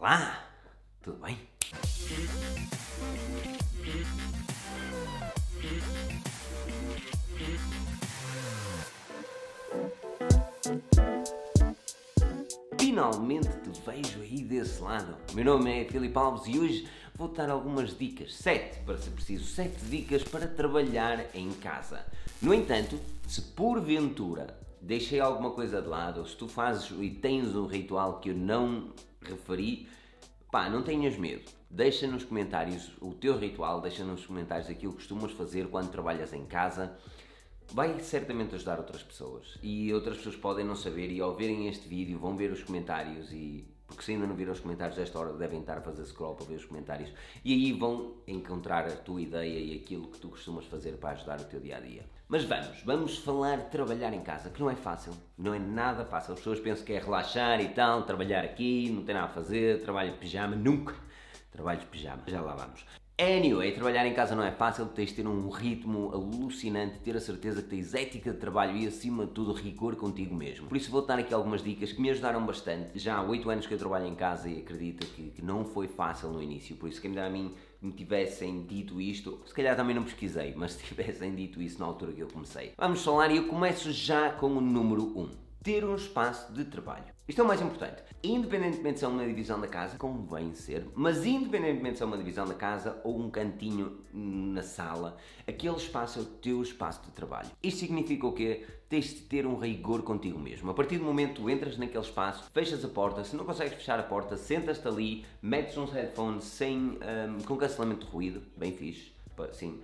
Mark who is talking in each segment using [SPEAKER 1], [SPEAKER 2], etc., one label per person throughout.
[SPEAKER 1] Olá, tudo bem? Finalmente te vejo aí desse lado. Meu nome é Filipe Alves e hoje vou-te dar algumas dicas, sete para ser preciso, sete dicas para trabalhar em casa. No entanto, se porventura deixei alguma coisa de lado, ou se tu fazes e tens um ritual que eu não referi, pá, não tenhas medo. Deixa nos comentários o teu ritual, deixa nos comentários aquilo que costumas fazer quando trabalhas em casa. Vai certamente ajudar outras pessoas e outras pessoas podem não saber e ao verem este vídeo vão ver os comentários e porque se ainda não viram os comentários desta hora devem estar a fazer scroll para ver os comentários e aí vão encontrar a tua ideia e aquilo que tu costumas fazer para ajudar o teu dia a dia. Mas vamos, vamos falar de trabalhar em casa, que não é fácil, não é nada fácil. As pessoas pensam que é relaxar e tal, trabalhar aqui, não tem nada a fazer, trabalho de pijama, nunca trabalho de pijama, já lá vamos. Anyway, trabalhar em casa não é fácil, tens de ter um ritmo alucinante, ter a certeza que tens ética de trabalho e, acima de tudo, rigor contigo mesmo. Por isso, vou dar aqui algumas dicas que me ajudaram bastante. Já há 8 anos que eu trabalho em casa e acredito que, que não foi fácil no início. Por isso, quem me dera a mim me tivessem dito isto, se calhar também não pesquisei, mas se tivessem dito isso na altura que eu comecei. Vamos falar e eu começo já com o número 1 ter um espaço de trabalho. Isto é o mais importante. Independentemente se é uma divisão da casa, convém ser, mas independentemente se é uma divisão da casa ou um cantinho na sala, aquele espaço é o teu espaço de trabalho. Isto significa o quê? Tens de ter um rigor contigo mesmo. A partir do momento que tu entras naquele espaço, fechas a porta, se não consegues fechar a porta, sentas-te ali, metes uns headphones sem, um, com cancelamento de ruído, bem fixe, sim,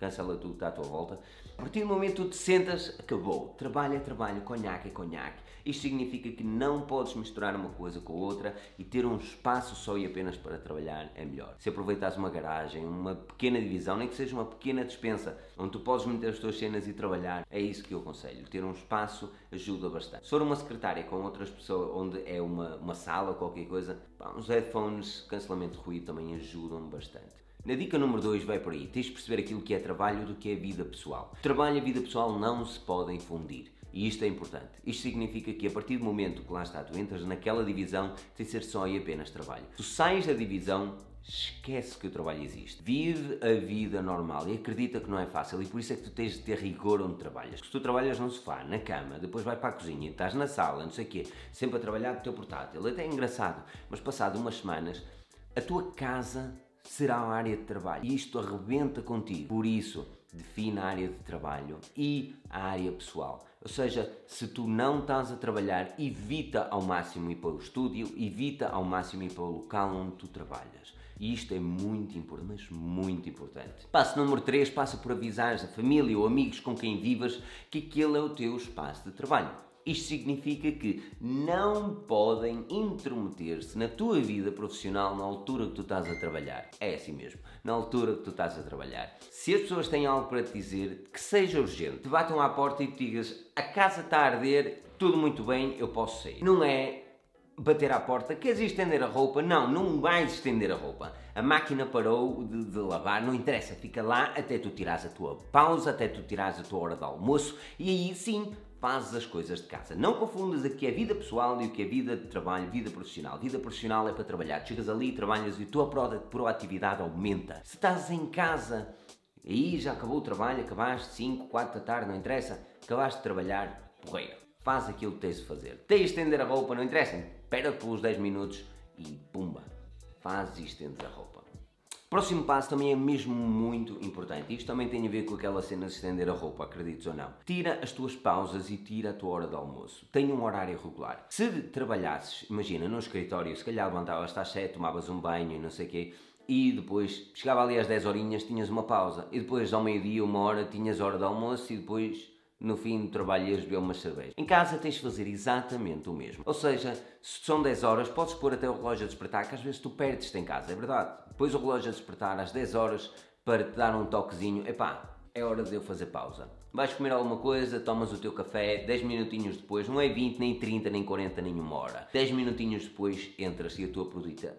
[SPEAKER 1] cancela tudo está à tua volta. A partir do momento que tu te sentas, acabou. Trabalho é trabalho, conhaque é conhaque. Isto significa que não podes misturar uma coisa com outra e ter um espaço só e apenas para trabalhar é melhor. Se aproveitares uma garagem, uma pequena divisão, nem que seja uma pequena despensa, onde tu podes meter as tuas cenas e trabalhar, é isso que eu aconselho. Ter um espaço ajuda bastante. Se for uma secretária com outras pessoas, onde é uma, uma sala ou qualquer coisa, pá, uns headphones, cancelamento de ruído também ajudam bastante. Na dica número 2 vai por aí, tens de perceber aquilo que é trabalho do que é vida pessoal. Trabalho e vida pessoal não se podem fundir. E isto é importante. Isto significa que a partir do momento que lá está, tu entras naquela divisão, tem de ser só e apenas trabalho. Tu sais da divisão, esquece que o trabalho existe. Vive a vida normal e acredita que não é fácil e por isso é que tu tens de ter rigor onde trabalhas. Se tu trabalhas no sofá, na cama, depois vai para a cozinha, estás na sala, não sei o quê, sempre a trabalhar com o teu portátil, até é engraçado, mas passado umas semanas, a tua casa será a área de trabalho. Isto arrebenta contigo. Por isso, defina a área de trabalho e a área pessoal. Ou seja, se tu não estás a trabalhar, evita ao máximo ir para o estúdio, evita ao máximo ir para o local onde tu trabalhas. E isto é muito importante, mas muito importante. Passo número 3, passa por avisar a família ou amigos com quem vivas que aquele é o teu espaço de trabalho. Isto significa que não podem intrometer-se na tua vida profissional na altura que tu estás a trabalhar. É assim mesmo, na altura que tu estás a trabalhar. Se as pessoas têm algo para te dizer, que seja urgente, te batam à porta e te digas a casa está a arder, tudo muito bem, eu posso sair. Não é bater à porta, queres estender a roupa? Não, não vais estender a roupa. A máquina parou de, de, lavar, não interessa, fica lá até tu tirares a tua pausa, até tu tirares a tua hora de almoço e aí sim fazes as coisas de casa. Não confundas o que é vida pessoal e o que é vida de trabalho, vida profissional. Vida profissional é para trabalhar. Chegas ali, trabalhas e a tua proatividade aumenta. Se estás em casa, aí já acabou o trabalho, acabaste 5, 4 da tarde, não interessa, acabaste de trabalhar, porreiro. Faz aquilo que tens de fazer. Tens de estender a roupa, não interessa, espera pelos 10 minutos e pumba, faz e estendes a roupa. Próximo passo também é mesmo muito importante. Isto também tem a ver com aquela cena de estender a roupa, acredites ou não. Tira as tuas pausas e tira a tua hora de almoço. Tenha um horário regular. Se trabalhasses, imagina, no escritório, se calhar levantavas às 7, tomavas um banho e não sei o quê, e depois chegava ali às 10 horinhas, tinhas uma pausa. E depois ao meio-dia, uma hora, tinhas hora de almoço e depois no fim do trabalho ias beber uma cerveja. Em casa tens de fazer exatamente o mesmo. Ou seja, se são 10 horas, podes pôr até o relógio a despertar, que às vezes tu perdes-te em casa, é verdade. Pões o relógio a despertar às 10 horas para te dar um toquezinho, epá, é hora de eu fazer pausa. Vais comer alguma coisa, tomas o teu café, 10 minutinhos depois, não é 20, nem 30, nem 40, nem uma hora. 10 minutinhos depois entras e a tua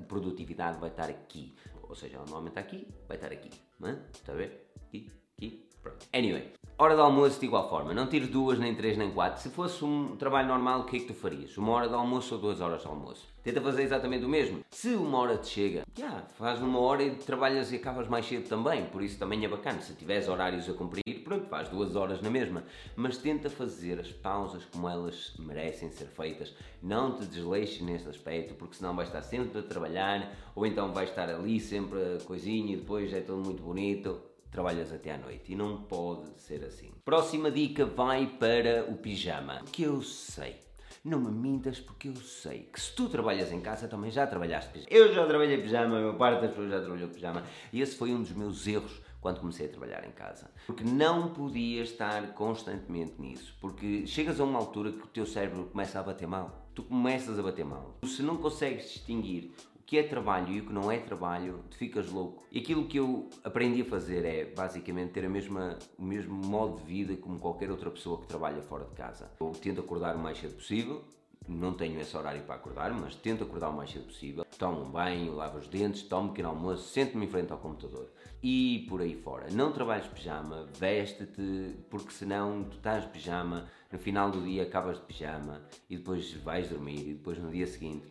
[SPEAKER 1] produtividade vai estar aqui. Ou seja, normalmente está aqui, vai estar aqui. É? Está a ver? Aqui, aqui, pronto. Anyway, Hora de almoço de igual forma, não tires duas, nem três, nem quatro. Se fosse um trabalho normal, o que é que tu farias? Uma hora de almoço ou duas horas de almoço? Tenta fazer exatamente o mesmo. Se uma hora te chega, já, yeah, faz uma hora e trabalhas e acabas mais cedo também, por isso também é bacana. Se tiveres horários a cumprir, pronto, faz duas horas na mesma. Mas tenta fazer as pausas como elas merecem ser feitas. Não te desleixes nesse aspecto, porque senão vais estar sempre a trabalhar, ou então vais estar ali sempre a coisinha e depois é tudo muito bonito trabalhas até à noite e não pode ser assim. Próxima dica vai para o pijama. Que eu sei. Não me mintas porque eu sei que se tu trabalhas em casa também já trabalhaste pijama. Eu já trabalhei pijama, a maior parte das pessoas já trabalhou pijama e esse foi um dos meus erros quando comecei a trabalhar em casa. Porque não podia estar constantemente nisso. Porque chegas a uma altura que o teu cérebro começa a bater mal. Tu começas a bater mal. Se não consegues distinguir que é trabalho e o que não é trabalho, tu ficas louco. E aquilo que eu aprendi a fazer é basicamente ter a mesma, o mesmo modo de vida como qualquer outra pessoa que trabalha fora de casa. Eu tento acordar o mais cedo possível, não tenho esse horário para acordar, mas tento acordar o mais cedo possível. Tomo um banho, lavo os dentes, tomo um pequeno almoço, sento-me em frente ao computador e por aí fora. Não trabalhes pijama, veste-te, porque senão tu estás de pijama, no final do dia acabas de pijama e depois vais dormir e depois no dia seguinte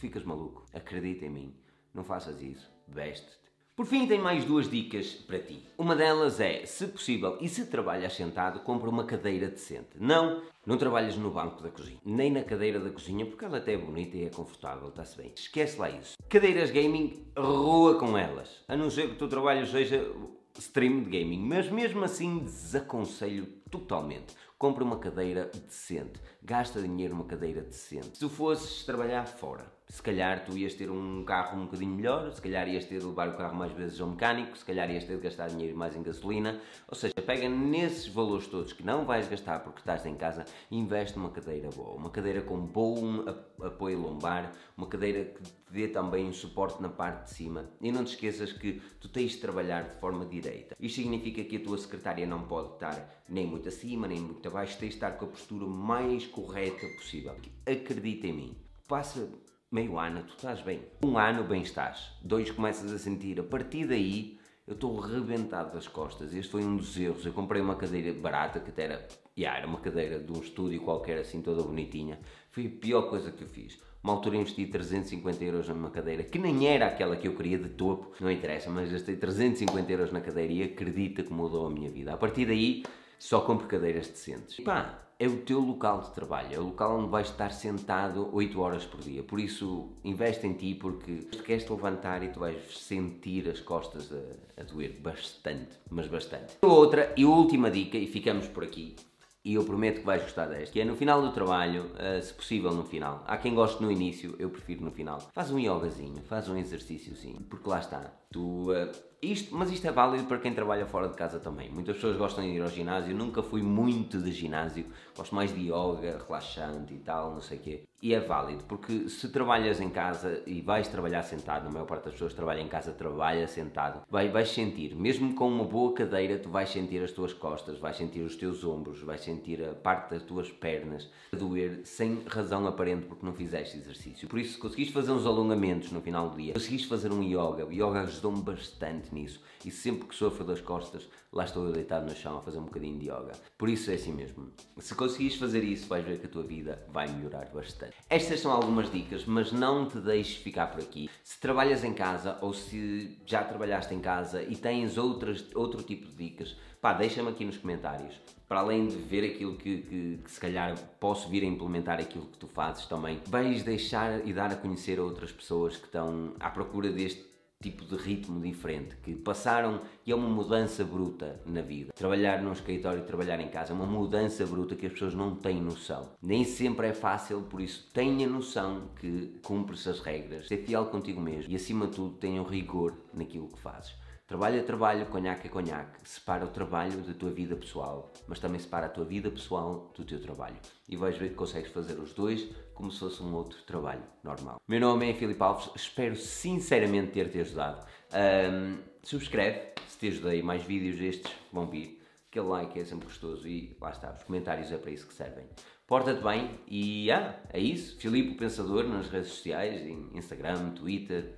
[SPEAKER 1] ficas maluco. Acredita em mim. Não faças isso. Veste-te. Por fim, tenho mais duas dicas para ti. Uma delas é, se possível e se trabalhas sentado, compra uma cadeira decente. Não, não trabalhas no banco da cozinha, nem na cadeira da cozinha, porque ela até é bonita e é confortável, está-se bem. Esquece lá isso. Cadeiras gaming, rua com elas. A não ser que o teu trabalho seja stream de gaming, mas mesmo assim desaconselho totalmente. Compra uma cadeira decente, gasta dinheiro numa cadeira decente. Se tu fosses trabalhar fora, se calhar tu ias ter um carro um bocadinho melhor, se calhar ias ter de levar o carro mais vezes ao mecânico, se calhar ias ter de gastar dinheiro mais em gasolina. Ou seja, pega nesses valores todos que não vais gastar porque estás em casa e investe numa cadeira boa. Uma cadeira com bom apoio lombar, uma cadeira que te dê também um suporte na parte de cima. E não te esqueças que tu tens de trabalhar de forma direita. Isto significa que a tua secretária não pode estar nem muito acima, nem muito abaixo, tens de estar com a postura mais correta possível. Acredita em mim. Passa meio ano, tu estás bem. Um ano, bem estás. Dois, começas a sentir. A partir daí, eu estou rebentado das costas. Este foi um dos erros. Eu comprei uma cadeira barata, que até era, yeah, era uma cadeira de um estúdio qualquer, assim, toda bonitinha. Foi a pior coisa que eu fiz. Uma altura investi 350 euros numa cadeira, que nem era aquela que eu queria de topo, não interessa, mas gastei 350 euros na cadeira e acredita que mudou a minha vida. A partir daí, só compro cadeiras decentes. Pá, é o teu local de trabalho, é o local onde vais estar sentado 8 horas por dia. Por isso, investe em ti porque tu queres te levantar e tu vais sentir as costas a, a doer bastante, mas bastante. Outra e última dica, e ficamos por aqui, e eu prometo que vais gostar desta, que é no final do trabalho, uh, se possível no final. Há quem goste no início, eu prefiro no final. Faz um yogazinho, faz um exercíciozinho, porque lá está. Tu, uh, isto, mas isto é válido para quem trabalha fora de casa também. Muitas pessoas gostam de ir ao ginásio, nunca fui muito de ginásio, gosto mais de yoga, relaxante e tal, não sei o quê. E é válido, porque se trabalhas em casa e vais trabalhar sentado, a maior parte das pessoas trabalha em casa, trabalha sentado, vai, vais sentir, mesmo com uma boa cadeira, tu vais sentir as tuas costas, vais sentir os teus ombros, vais sentir a parte das tuas pernas a doer sem razão aparente porque não fizeste exercício. Por isso, se conseguiste fazer uns alongamentos no final do dia, conseguiste fazer um yoga, o yoga ajudou-me bastante nisso. E sempre que sofro das costas, lá estou eu deitado no chão a fazer um bocadinho de yoga. Por isso é assim mesmo. Se conseguires fazer isso, vais ver que a tua vida vai melhorar bastante. Estas são algumas dicas, mas não te deixes ficar por aqui. Se trabalhas em casa ou se já trabalhaste em casa e tens outras, outro tipo de dicas, pá, deixa-me aqui nos comentários. Para além de ver aquilo que, que, que, se calhar posso vir a implementar aquilo que tu fazes também, vais deixar e dar a conhecer a outras pessoas que estão à procura deste tipo de ritmo diferente, que passaram e é uma mudança bruta na vida. Trabalhar num escritório e trabalhar em casa é uma mudança bruta que as pessoas não têm noção. Nem sempre é fácil, por isso tenha noção que cumpres as regras, ser fiel contigo mesmo e acima de tudo tenha um rigor naquilo que fazes. Trabalho é trabalho, conhaque é conhaque. Separa o trabalho da tua vida pessoal, mas também separa a tua vida pessoal do teu trabalho. E vais ver que consegues fazer os dois como se fosse um outro trabalho normal. Meu nome é Filipe Alves, espero sinceramente ter-te ajudado. Um, subscreve se te ajudei, mais vídeos destes vão vir. Aquele like é sempre gostoso e lá está, os comentários é para isso que servem. Porta-te bem e ah, é isso. Filipe o Pensador nas redes sociais, Instagram, Twitter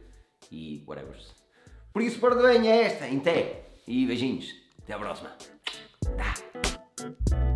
[SPEAKER 1] e whatever. Por isso, perdoem é esta, em té. E beijinhos. Até a próxima. Tá.